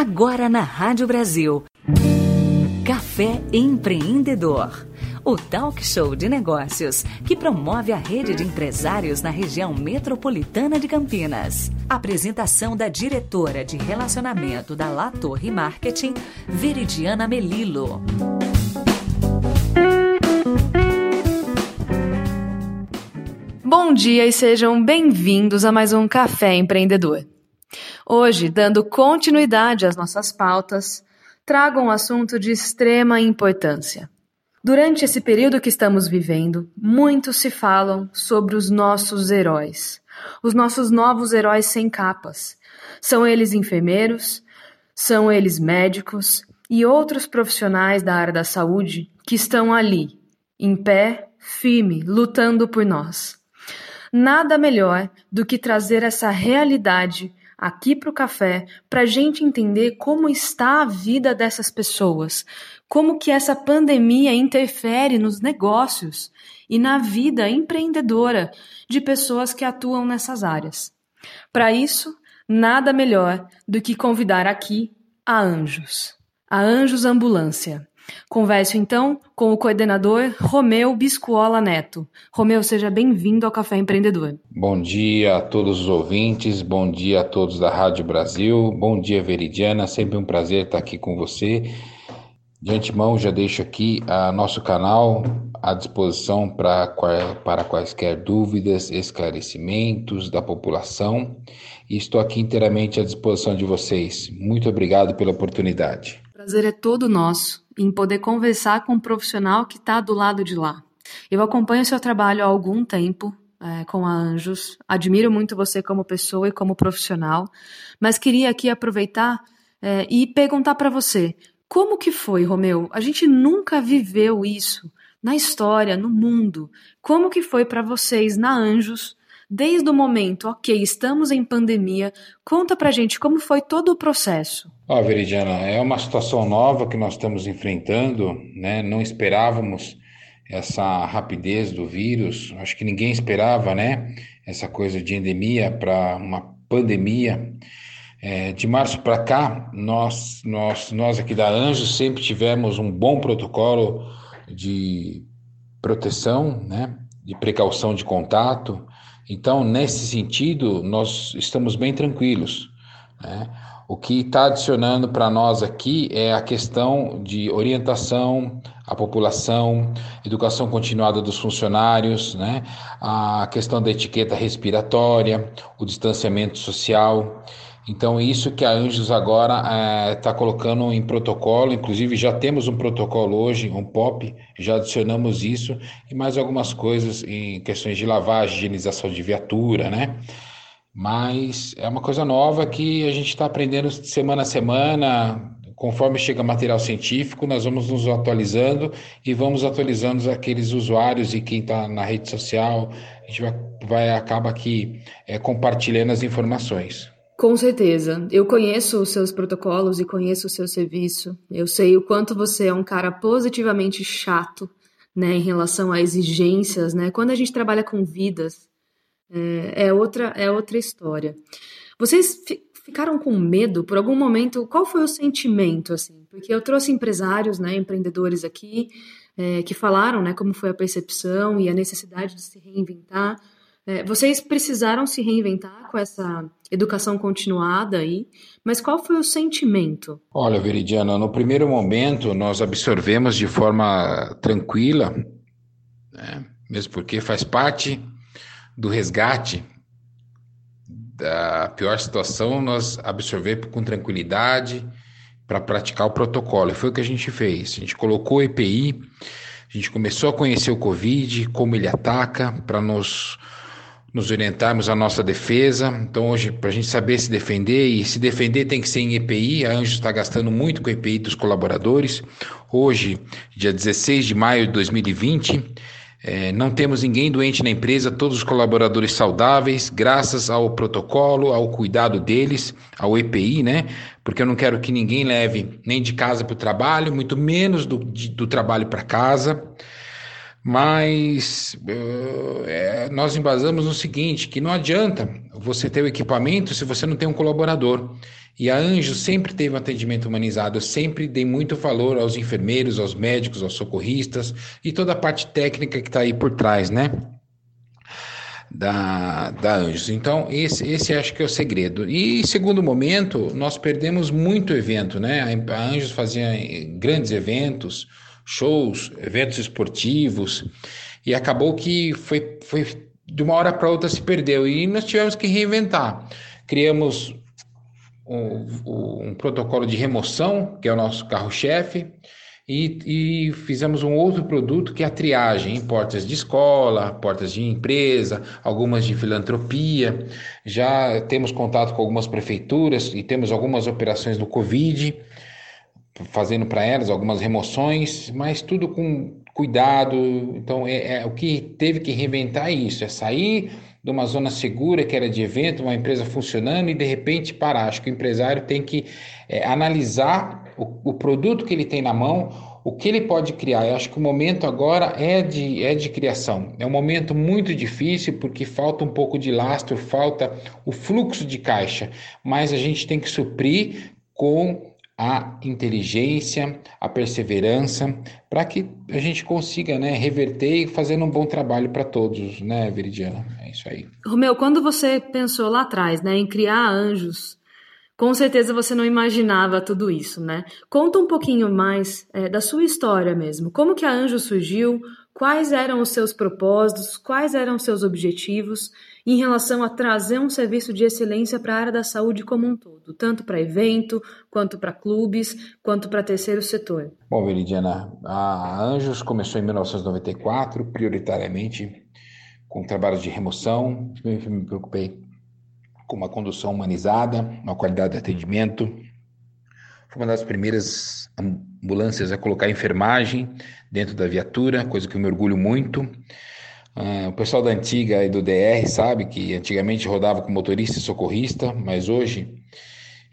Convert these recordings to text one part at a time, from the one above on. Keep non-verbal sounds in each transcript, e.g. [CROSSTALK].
Agora na Rádio Brasil. Café Empreendedor. O talk show de negócios que promove a rede de empresários na região metropolitana de Campinas. Apresentação da diretora de relacionamento da La Torre Marketing, Veridiana Melilo. Bom dia e sejam bem-vindos a mais um Café Empreendedor. Hoje, dando continuidade às nossas pautas, trago um assunto de extrema importância. Durante esse período que estamos vivendo, muitos se falam sobre os nossos heróis, os nossos novos heróis sem capas. São eles enfermeiros, são eles médicos e outros profissionais da área da saúde que estão ali, em pé, firme, lutando por nós. Nada melhor do que trazer essa realidade aqui para o café para a gente entender como está a vida dessas pessoas, como que essa pandemia interfere nos negócios e na vida empreendedora de pessoas que atuam nessas áreas. Para isso, nada melhor do que convidar aqui a Anjos, a Anjos Ambulância. Converso então com o coordenador Romeu Biscuola Neto. Romeu, seja bem-vindo ao Café Empreendedor. Bom dia a todos os ouvintes, bom dia a todos da Rádio Brasil, bom dia Veridiana, sempre um prazer estar aqui com você. De antemão, já deixo aqui a nosso canal à disposição para, para quaisquer dúvidas, esclarecimentos da população e estou aqui inteiramente à disposição de vocês. Muito obrigado pela oportunidade. O prazer é todo nosso em poder conversar com um profissional que está do lado de lá. Eu acompanho seu trabalho há algum tempo é, com a Anjos, admiro muito você como pessoa e como profissional, mas queria aqui aproveitar é, e perguntar para você como que foi, Romeu? A gente nunca viveu isso na história, no mundo. Como que foi para vocês na Anjos desde o momento, ok, estamos em pandemia, conta pra gente como foi todo o processo. Ó, oh, Veridiana, é uma situação nova que nós estamos enfrentando, né? Não esperávamos essa rapidez do vírus, acho que ninguém esperava, né? Essa coisa de endemia para uma pandemia. É, de março para cá, nós, nós, nós aqui da Anjo sempre tivemos um bom protocolo de proteção, né? De precaução de contato, então, nesse sentido, nós estamos bem tranquilos. Né? O que está adicionando para nós aqui é a questão de orientação à população, educação continuada dos funcionários, né? a questão da etiqueta respiratória, o distanciamento social. Então, isso que a Anjos agora está eh, é, colocando em protocolo, inclusive já temos um protocolo hoje, um POP, já adicionamos isso, e mais algumas coisas em questões de lavagem, higienização de viatura, né? Mas é uma coisa nova que a gente está aprendendo semana a semana, conforme chega material científico, nós vamos nos atualizando e vamos atualizando aqueles usuários e quem está na rede social, a gente vai, vai acaba aqui é, compartilhando as informações. Com certeza. Eu conheço os seus protocolos e conheço o seu serviço. Eu sei o quanto você é um cara positivamente chato, né, em relação a exigências, né? Quando a gente trabalha com vidas, é, é outra é outra história. Vocês ficaram com medo por algum momento? Qual foi o sentimento assim? Porque eu trouxe empresários, né, empreendedores aqui é, que falaram, né, como foi a percepção e a necessidade de se reinventar. É, vocês precisaram se reinventar com essa educação continuada aí, mas qual foi o sentimento? Olha, Veridiana, no primeiro momento nós absorvemos de forma tranquila, né? mesmo porque faz parte do resgate da pior situação, nós absorver com tranquilidade para praticar o protocolo. E foi o que a gente fez. A gente colocou o EPI, a gente começou a conhecer o Covid, como ele ataca, para nos nos orientarmos à nossa defesa. Então, hoje, para a gente saber se defender, e se defender tem que ser em EPI, a Anjos está gastando muito com EPI dos colaboradores. Hoje, dia 16 de maio de 2020, é, não temos ninguém doente na empresa, todos os colaboradores saudáveis, graças ao protocolo, ao cuidado deles, ao EPI, né? Porque eu não quero que ninguém leve nem de casa para o trabalho, muito menos do, de, do trabalho para casa. Mas uh, é, nós embasamos no seguinte, que não adianta você ter o equipamento se você não tem um colaborador. E a Anjo sempre teve um atendimento humanizado, eu sempre dei muito valor aos enfermeiros, aos médicos, aos socorristas e toda a parte técnica que está aí por trás, né? Da, da Anjos. Então, esse, esse acho que é o segredo. E segundo momento, nós perdemos muito evento, né? A Anjos fazia grandes eventos, shows, eventos esportivos, e acabou que foi, foi de uma hora para outra se perdeu e nós tivemos que reinventar. Criamos um, um protocolo de remoção, que é o nosso carro-chefe, e, e, fizemos um outro produto que é a triagem em portas de escola, portas de empresa, algumas de filantropia. Já temos contato com algumas prefeituras e temos algumas operações do Covid, fazendo para elas algumas remoções, mas tudo com cuidado. Então, é, é, o que teve que reinventar é isso: é sair de uma zona segura que era de evento, uma empresa funcionando e de repente parar. Acho que o empresário tem que é, analisar o, o, produto que ele tem na mão, o que ele pode criar. Eu acho que o momento agora é de, é de criação. É um momento muito difícil porque falta um pouco de lastro, falta o fluxo de caixa, mas a gente tem que suprir com a inteligência, a perseverança, para que a gente consiga né, reverter e fazer um bom trabalho para todos, né, Veridiana? É isso aí. Romeu, quando você pensou lá atrás né, em criar anjos, com certeza você não imaginava tudo isso, né? Conta um pouquinho mais é, da sua história mesmo. Como que a Anjo surgiu? Quais eram os seus propósitos? Quais eram os seus objetivos? Em relação a trazer um serviço de excelência para a área da saúde como um todo, tanto para evento, quanto para clubes, quanto para terceiro setor? Bom, Veridiana, a Anjos começou em 1994, prioritariamente com trabalhos de remoção, eu me preocupei com uma condução humanizada, uma qualidade de atendimento. Foi uma das primeiras ambulâncias a colocar enfermagem dentro da viatura, coisa que eu me orgulho muito. Uh, o pessoal da antiga e do DR sabe que antigamente rodava com motorista e socorrista, mas hoje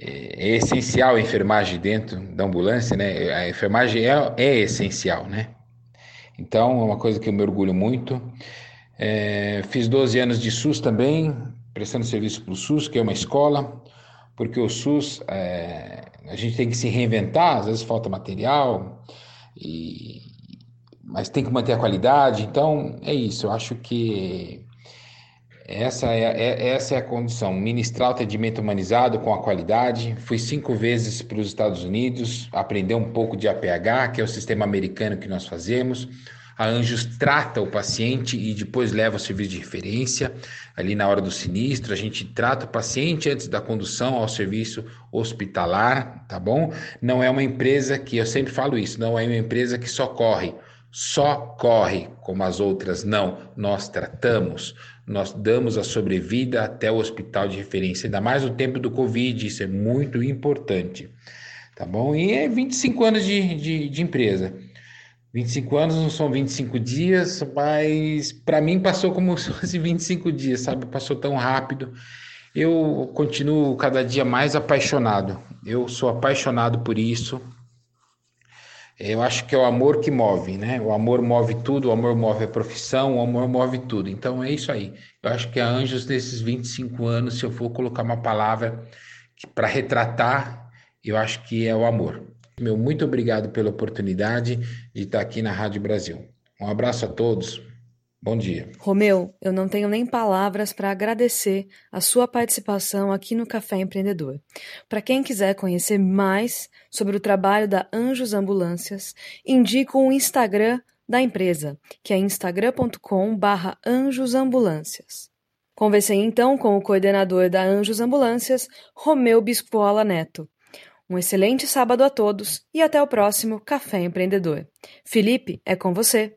é, é essencial a enfermagem dentro da ambulância, né? A enfermagem é, é essencial, né? Então, é uma coisa que eu me orgulho muito. É, fiz 12 anos de SUS também, prestando serviço para o SUS, que é uma escola, porque o SUS, é, a gente tem que se reinventar, às vezes falta material, e, mas tem que manter a qualidade. Então, é isso. Eu acho que essa é, é, essa é a condição: ministrar o atendimento humanizado com a qualidade. Fui cinco vezes para os Estados Unidos, aprender um pouco de APH, que é o sistema americano que nós fazemos. A Anjos trata o paciente e depois leva o serviço de referência. Ali na hora do sinistro, a gente trata o paciente antes da condução ao serviço hospitalar, tá bom? Não é uma empresa que, eu sempre falo isso, não é uma empresa que socorre só corre como as outras não. Nós tratamos, nós damos a sobrevida até o hospital de referência, ainda mais no tempo do Covid, isso é muito importante. Tá bom? E é 25 anos de, de, de empresa. 25 anos não são 25 dias, mas para mim passou como [LAUGHS] se fosse 25 dias, sabe? Passou tão rápido. Eu continuo cada dia mais apaixonado. Eu sou apaixonado por isso. Eu acho que é o amor que move, né? O amor move tudo, o amor move a profissão, o amor move tudo. Então é isso aí. Eu acho que a Anjos, nesses 25 anos, se eu for colocar uma palavra para retratar, eu acho que é o amor. Meu muito obrigado pela oportunidade de estar aqui na Rádio Brasil. Um abraço a todos. Bom dia. Romeu, eu não tenho nem palavras para agradecer a sua participação aqui no Café Empreendedor. Para quem quiser conhecer mais sobre o trabalho da Anjos Ambulâncias, indico o Instagram da empresa, que é instagram.com/anjosambulâncias. Conversei então com o coordenador da Anjos Ambulâncias, Romeu Bispola Neto. Um excelente sábado a todos e até o próximo Café Empreendedor. Felipe, é com você.